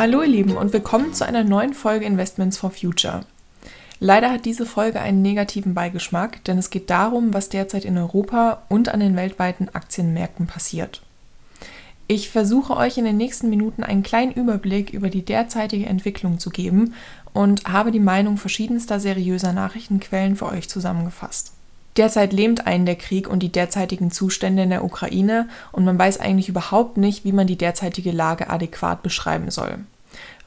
Hallo ihr Lieben und willkommen zu einer neuen Folge Investments for Future. Leider hat diese Folge einen negativen Beigeschmack, denn es geht darum, was derzeit in Europa und an den weltweiten Aktienmärkten passiert. Ich versuche euch in den nächsten Minuten einen kleinen Überblick über die derzeitige Entwicklung zu geben und habe die Meinung verschiedenster seriöser Nachrichtenquellen für euch zusammengefasst. Derzeit lähmt einen der Krieg und die derzeitigen Zustände in der Ukraine und man weiß eigentlich überhaupt nicht, wie man die derzeitige Lage adäquat beschreiben soll.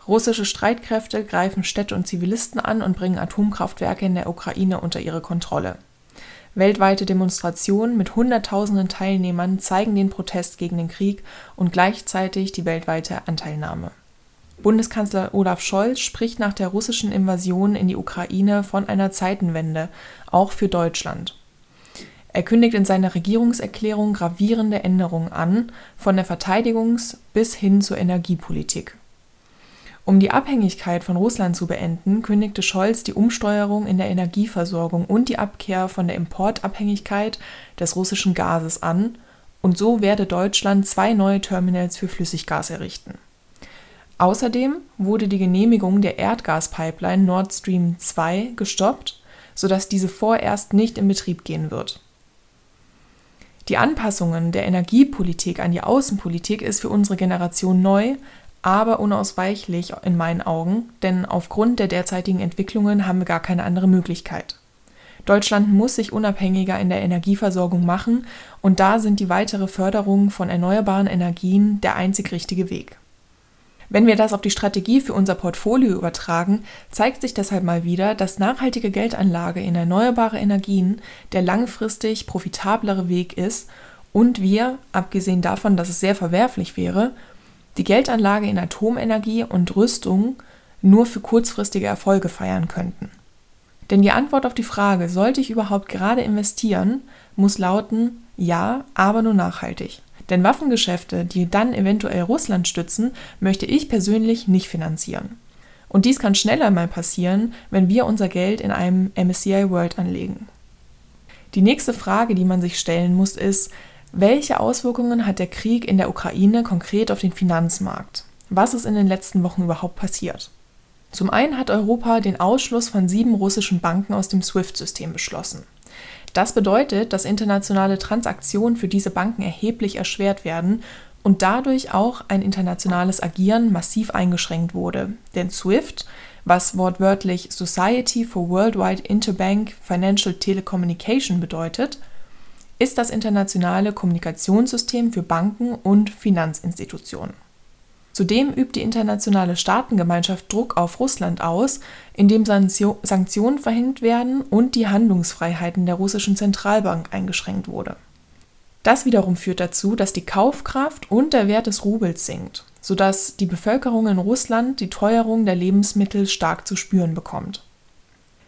Russische Streitkräfte greifen Städte und Zivilisten an und bringen Atomkraftwerke in der Ukraine unter ihre Kontrolle. Weltweite Demonstrationen mit Hunderttausenden Teilnehmern zeigen den Protest gegen den Krieg und gleichzeitig die weltweite Anteilnahme. Bundeskanzler Olaf Scholz spricht nach der russischen Invasion in die Ukraine von einer Zeitenwende, auch für Deutschland. Er kündigt in seiner Regierungserklärung gravierende Änderungen an, von der Verteidigungs- bis hin zur Energiepolitik. Um die Abhängigkeit von Russland zu beenden, kündigte Scholz die Umsteuerung in der Energieversorgung und die Abkehr von der Importabhängigkeit des russischen Gases an, und so werde Deutschland zwei neue Terminals für Flüssiggas errichten. Außerdem wurde die Genehmigung der Erdgaspipeline Nord Stream 2 gestoppt, sodass diese vorerst nicht in Betrieb gehen wird. Die Anpassungen der Energiepolitik an die Außenpolitik ist für unsere Generation neu, aber unausweichlich in meinen Augen, denn aufgrund der derzeitigen Entwicklungen haben wir gar keine andere Möglichkeit. Deutschland muss sich unabhängiger in der Energieversorgung machen und da sind die weitere Förderung von erneuerbaren Energien der einzig richtige Weg. Wenn wir das auf die Strategie für unser Portfolio übertragen, zeigt sich deshalb mal wieder, dass nachhaltige Geldanlage in erneuerbare Energien der langfristig profitablere Weg ist und wir, abgesehen davon, dass es sehr verwerflich wäre, die Geldanlage in Atomenergie und Rüstung nur für kurzfristige Erfolge feiern könnten. Denn die Antwort auf die Frage, sollte ich überhaupt gerade investieren, muss lauten, ja, aber nur nachhaltig. Denn Waffengeschäfte, die dann eventuell Russland stützen, möchte ich persönlich nicht finanzieren. Und dies kann schneller mal passieren, wenn wir unser Geld in einem MSCI World anlegen. Die nächste Frage, die man sich stellen muss, ist, welche Auswirkungen hat der Krieg in der Ukraine konkret auf den Finanzmarkt? Was ist in den letzten Wochen überhaupt passiert? Zum einen hat Europa den Ausschluss von sieben russischen Banken aus dem SWIFT-System beschlossen. Das bedeutet, dass internationale Transaktionen für diese Banken erheblich erschwert werden und dadurch auch ein internationales Agieren massiv eingeschränkt wurde. Denn SWIFT, was wortwörtlich Society for Worldwide Interbank Financial Telecommunication bedeutet, ist das internationale Kommunikationssystem für Banken und Finanzinstitutionen. Zudem übt die internationale Staatengemeinschaft Druck auf Russland aus, indem Sanktionen verhängt werden und die Handlungsfreiheiten der russischen Zentralbank eingeschränkt wurde. Das wiederum führt dazu, dass die Kaufkraft und der Wert des Rubels sinkt, sodass die Bevölkerung in Russland die Teuerung der Lebensmittel stark zu spüren bekommt.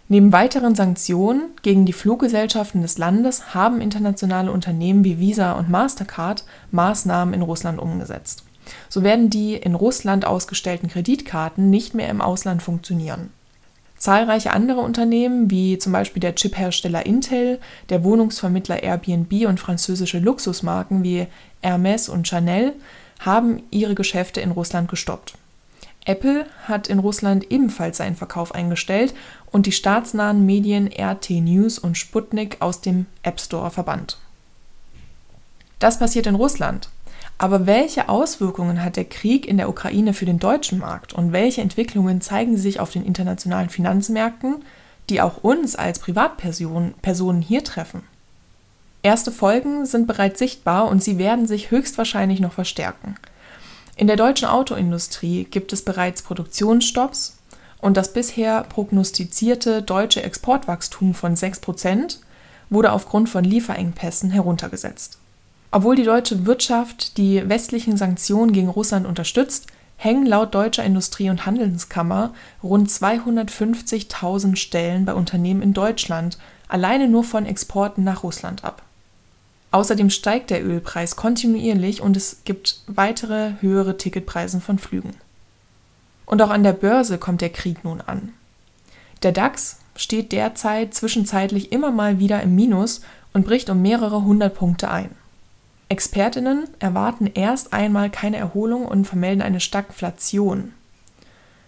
Neben weiteren Sanktionen gegen die Fluggesellschaften des Landes haben internationale Unternehmen wie Visa und Mastercard Maßnahmen in Russland umgesetzt. So werden die in Russland ausgestellten Kreditkarten nicht mehr im Ausland funktionieren. Zahlreiche andere Unternehmen, wie zum Beispiel der Chiphersteller Intel, der Wohnungsvermittler Airbnb und französische Luxusmarken wie Hermes und Chanel, haben ihre Geschäfte in Russland gestoppt. Apple hat in Russland ebenfalls seinen Verkauf eingestellt und die staatsnahen Medien RT News und Sputnik aus dem App Store verbannt. Das passiert in Russland. Aber welche Auswirkungen hat der Krieg in der Ukraine für den deutschen Markt und welche Entwicklungen zeigen sich auf den internationalen Finanzmärkten, die auch uns als Privatpersonen hier treffen? Erste Folgen sind bereits sichtbar und sie werden sich höchstwahrscheinlich noch verstärken. In der deutschen Autoindustrie gibt es bereits Produktionsstopps und das bisher prognostizierte deutsche Exportwachstum von 6% wurde aufgrund von Lieferengpässen heruntergesetzt. Obwohl die deutsche Wirtschaft die westlichen Sanktionen gegen Russland unterstützt, hängen laut deutscher Industrie- und Handelskammer rund 250.000 Stellen bei Unternehmen in Deutschland alleine nur von Exporten nach Russland ab. Außerdem steigt der Ölpreis kontinuierlich und es gibt weitere höhere Ticketpreise von Flügen. Und auch an der Börse kommt der Krieg nun an. Der DAX steht derzeit zwischenzeitlich immer mal wieder im Minus und bricht um mehrere hundert Punkte ein. Expertinnen erwarten erst einmal keine Erholung und vermelden eine Stagflation.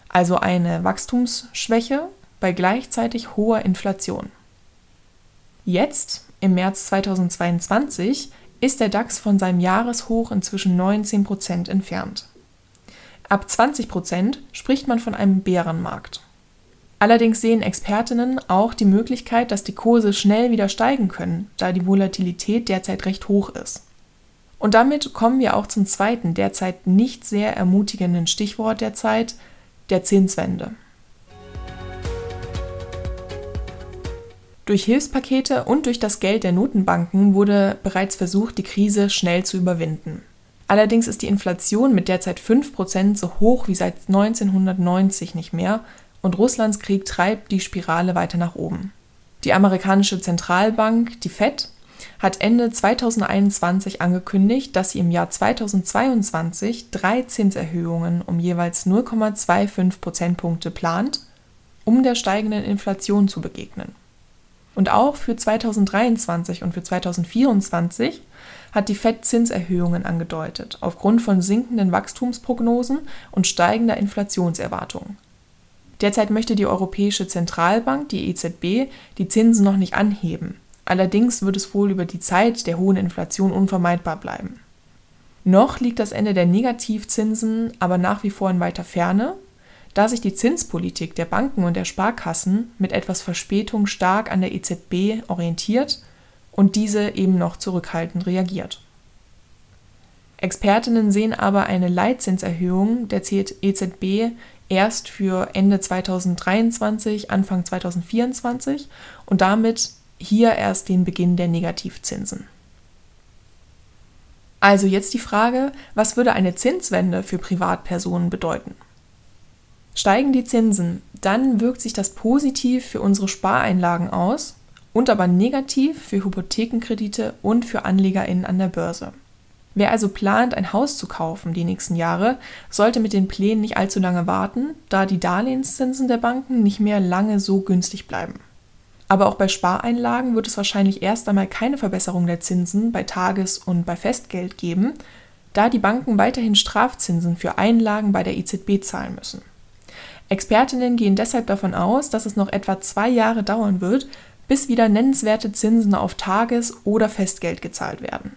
also eine Wachstumsschwäche bei gleichzeitig hoher Inflation. Jetzt, im März 2022, ist der DAX von seinem Jahreshoch inzwischen 19 Prozent entfernt. Ab 20 Prozent spricht man von einem Bärenmarkt. Allerdings sehen Expertinnen auch die Möglichkeit, dass die Kurse schnell wieder steigen können, da die Volatilität derzeit recht hoch ist. Und damit kommen wir auch zum zweiten, derzeit nicht sehr ermutigenden Stichwort der Zeit, der Zinswende. Durch Hilfspakete und durch das Geld der Notenbanken wurde bereits versucht, die Krise schnell zu überwinden. Allerdings ist die Inflation mit derzeit 5% so hoch wie seit 1990 nicht mehr und Russlands Krieg treibt die Spirale weiter nach oben. Die amerikanische Zentralbank, die Fed, hat Ende 2021 angekündigt, dass sie im Jahr 2022 drei Zinserhöhungen um jeweils 0,25 Prozentpunkte plant, um der steigenden Inflation zu begegnen. Und auch für 2023 und für 2024 hat die Fed Zinserhöhungen angedeutet, aufgrund von sinkenden Wachstumsprognosen und steigender Inflationserwartungen. Derzeit möchte die Europäische Zentralbank, die EZB, die Zinsen noch nicht anheben. Allerdings wird es wohl über die Zeit der hohen Inflation unvermeidbar bleiben. Noch liegt das Ende der Negativzinsen aber nach wie vor in weiter Ferne, da sich die Zinspolitik der Banken und der Sparkassen mit etwas Verspätung stark an der EZB orientiert und diese eben noch zurückhaltend reagiert. Expertinnen sehen aber eine Leitzinserhöhung der EZB erst für Ende 2023, Anfang 2024 und damit hier erst den Beginn der Negativzinsen. Also jetzt die Frage, was würde eine Zinswende für Privatpersonen bedeuten? Steigen die Zinsen, dann wirkt sich das positiv für unsere Spareinlagen aus und aber negativ für Hypothekenkredite und für AnlegerInnen an der Börse. Wer also plant, ein Haus zu kaufen die nächsten Jahre, sollte mit den Plänen nicht allzu lange warten, da die Darlehenszinsen der Banken nicht mehr lange so günstig bleiben. Aber auch bei Spareinlagen wird es wahrscheinlich erst einmal keine Verbesserung der Zinsen bei Tages- und bei Festgeld geben, da die Banken weiterhin Strafzinsen für Einlagen bei der EZB zahlen müssen. Expertinnen gehen deshalb davon aus, dass es noch etwa zwei Jahre dauern wird, bis wieder nennenswerte Zinsen auf Tages- oder Festgeld gezahlt werden.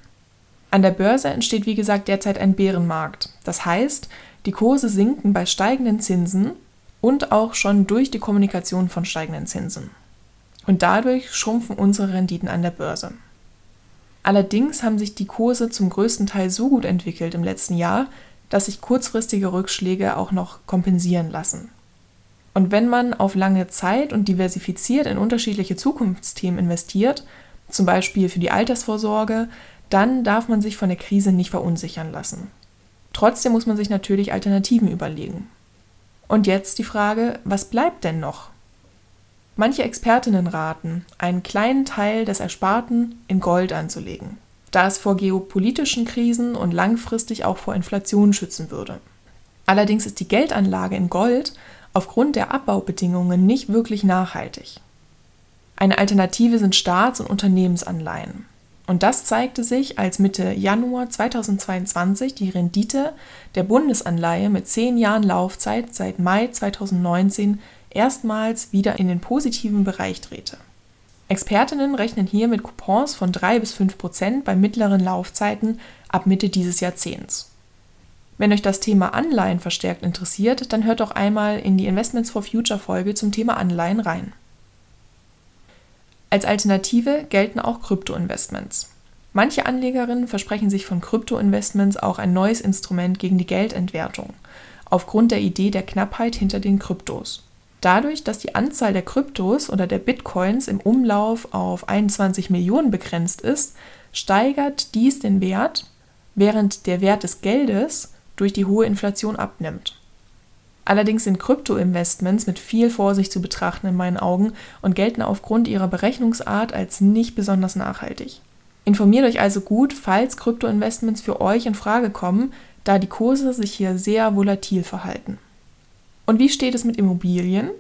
An der Börse entsteht wie gesagt derzeit ein Bärenmarkt. Das heißt, die Kurse sinken bei steigenden Zinsen und auch schon durch die Kommunikation von steigenden Zinsen. Und dadurch schrumpfen unsere Renditen an der Börse. Allerdings haben sich die Kurse zum größten Teil so gut entwickelt im letzten Jahr, dass sich kurzfristige Rückschläge auch noch kompensieren lassen. Und wenn man auf lange Zeit und diversifiziert in unterschiedliche Zukunftsthemen investiert, zum Beispiel für die Altersvorsorge, dann darf man sich von der Krise nicht verunsichern lassen. Trotzdem muss man sich natürlich Alternativen überlegen. Und jetzt die Frage, was bleibt denn noch? Manche Expertinnen raten, einen kleinen Teil des Ersparten in Gold anzulegen, da es vor geopolitischen Krisen und langfristig auch vor Inflation schützen würde. Allerdings ist die Geldanlage in Gold aufgrund der Abbaubedingungen nicht wirklich nachhaltig. Eine Alternative sind Staats- und Unternehmensanleihen. Und das zeigte sich, als Mitte Januar 2022 die Rendite der Bundesanleihe mit 10 Jahren Laufzeit seit Mai 2019 erstmals wieder in den positiven Bereich drehte. Expertinnen rechnen hier mit Coupons von 3 bis 5 Prozent bei mittleren Laufzeiten ab Mitte dieses Jahrzehnts. Wenn euch das Thema Anleihen verstärkt interessiert, dann hört doch einmal in die Investments for Future Folge zum Thema Anleihen rein. Als Alternative gelten auch Kryptoinvestments. Manche Anlegerinnen versprechen sich von Kryptoinvestments auch ein neues Instrument gegen die Geldentwertung, aufgrund der Idee der Knappheit hinter den Kryptos. Dadurch, dass die Anzahl der Kryptos oder der Bitcoins im Umlauf auf 21 Millionen begrenzt ist, steigert dies den Wert, während der Wert des Geldes durch die hohe Inflation abnimmt. Allerdings sind Kryptoinvestments mit viel Vorsicht zu betrachten in meinen Augen und gelten aufgrund ihrer Berechnungsart als nicht besonders nachhaltig. Informiert euch also gut, falls Kryptoinvestments für euch in Frage kommen, da die Kurse sich hier sehr volatil verhalten. Und wie steht es mit Immobilien?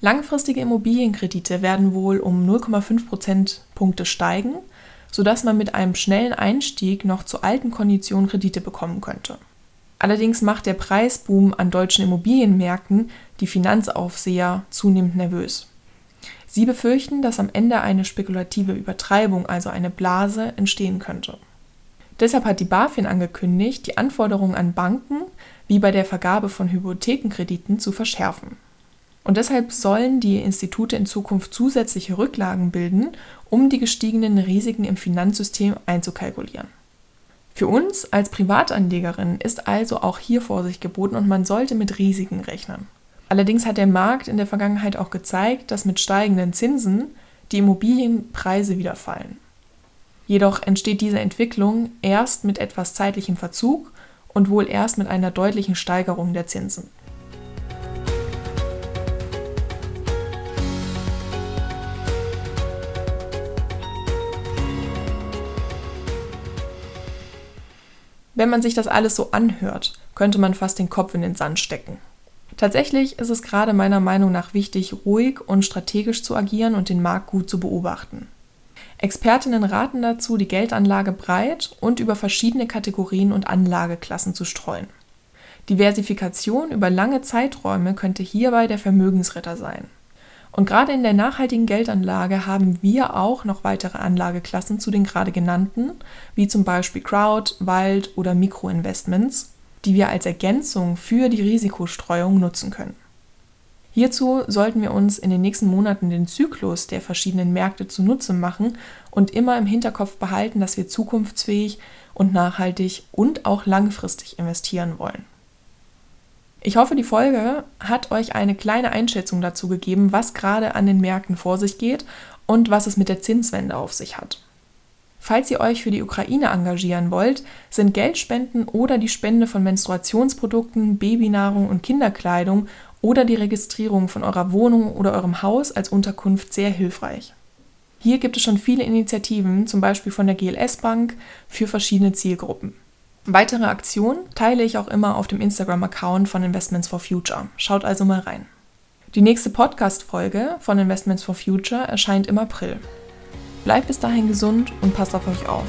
Langfristige Immobilienkredite werden wohl um 0,5 Prozentpunkte steigen, sodass man mit einem schnellen Einstieg noch zu alten Konditionen Kredite bekommen könnte. Allerdings macht der Preisboom an deutschen Immobilienmärkten die Finanzaufseher zunehmend nervös. Sie befürchten, dass am Ende eine spekulative Übertreibung, also eine Blase, entstehen könnte. Deshalb hat die BaFin angekündigt, die Anforderungen an Banken wie bei der Vergabe von Hypothekenkrediten zu verschärfen. Und deshalb sollen die Institute in Zukunft zusätzliche Rücklagen bilden, um die gestiegenen Risiken im Finanzsystem einzukalkulieren. Für uns als Privatanlegerin ist also auch hier Vorsicht geboten und man sollte mit Risiken rechnen. Allerdings hat der Markt in der Vergangenheit auch gezeigt, dass mit steigenden Zinsen die Immobilienpreise wieder fallen. Jedoch entsteht diese Entwicklung erst mit etwas zeitlichem Verzug und wohl erst mit einer deutlichen Steigerung der Zinsen. Wenn man sich das alles so anhört, könnte man fast den Kopf in den Sand stecken. Tatsächlich ist es gerade meiner Meinung nach wichtig, ruhig und strategisch zu agieren und den Markt gut zu beobachten. Expertinnen raten dazu, die Geldanlage breit und über verschiedene Kategorien und Anlageklassen zu streuen. Diversifikation über lange Zeiträume könnte hierbei der Vermögensretter sein. Und gerade in der nachhaltigen Geldanlage haben wir auch noch weitere Anlageklassen zu den gerade genannten, wie zum Beispiel Crowd, Wald oder Mikroinvestments, die wir als Ergänzung für die Risikostreuung nutzen können. Hierzu sollten wir uns in den nächsten Monaten den Zyklus der verschiedenen Märkte zunutze machen und immer im Hinterkopf behalten, dass wir zukunftsfähig und nachhaltig und auch langfristig investieren wollen. Ich hoffe, die Folge hat euch eine kleine Einschätzung dazu gegeben, was gerade an den Märkten vor sich geht und was es mit der Zinswende auf sich hat. Falls ihr euch für die Ukraine engagieren wollt, sind Geldspenden oder die Spende von Menstruationsprodukten, Babynahrung und Kinderkleidung oder die Registrierung von eurer Wohnung oder eurem Haus als Unterkunft sehr hilfreich. Hier gibt es schon viele Initiativen, zum Beispiel von der GLS Bank, für verschiedene Zielgruppen. Weitere Aktionen teile ich auch immer auf dem Instagram-Account von Investments for Future. Schaut also mal rein. Die nächste Podcast-Folge von Investments for Future erscheint im April. Bleibt bis dahin gesund und passt auf euch auf.